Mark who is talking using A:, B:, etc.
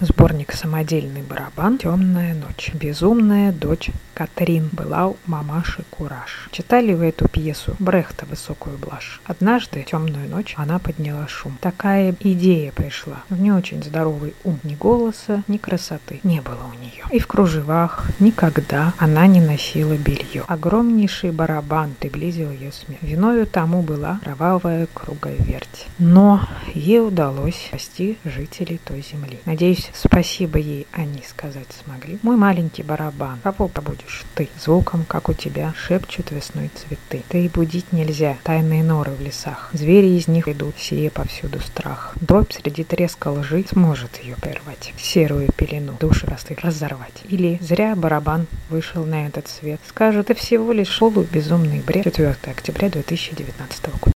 A: Сборник «Самодельный барабан. Темная ночь». Безумная дочь Катрин была у мамаши кураж. Читали вы эту пьесу Брехта «Высокую блажь». Однажды, темную ночь, она подняла шум. Такая идея пришла. В не очень здоровый ум ни голоса, ни красоты не было у нее. И в кружевах никогда она не носила белье. Огромнейший барабан приблизил ее смерть. Виною тому была кровавая круговерть. Но ей удалось спасти жителей той земли. Надеюсь, спасибо ей они сказать смогли. Мой маленький барабан, кого побудешь ты? Звуком, как у тебя, шепчут весной цветы. Ты и будить нельзя, тайные норы в лесах. Звери из них идут, сие повсюду страх. Дробь среди треска лжи сможет ее прервать. Серую пелену души простых разорвать. Или зря барабан вышел на этот свет. Скажут, это всего лишь шоу безумный бред. 4 октября 2019 года.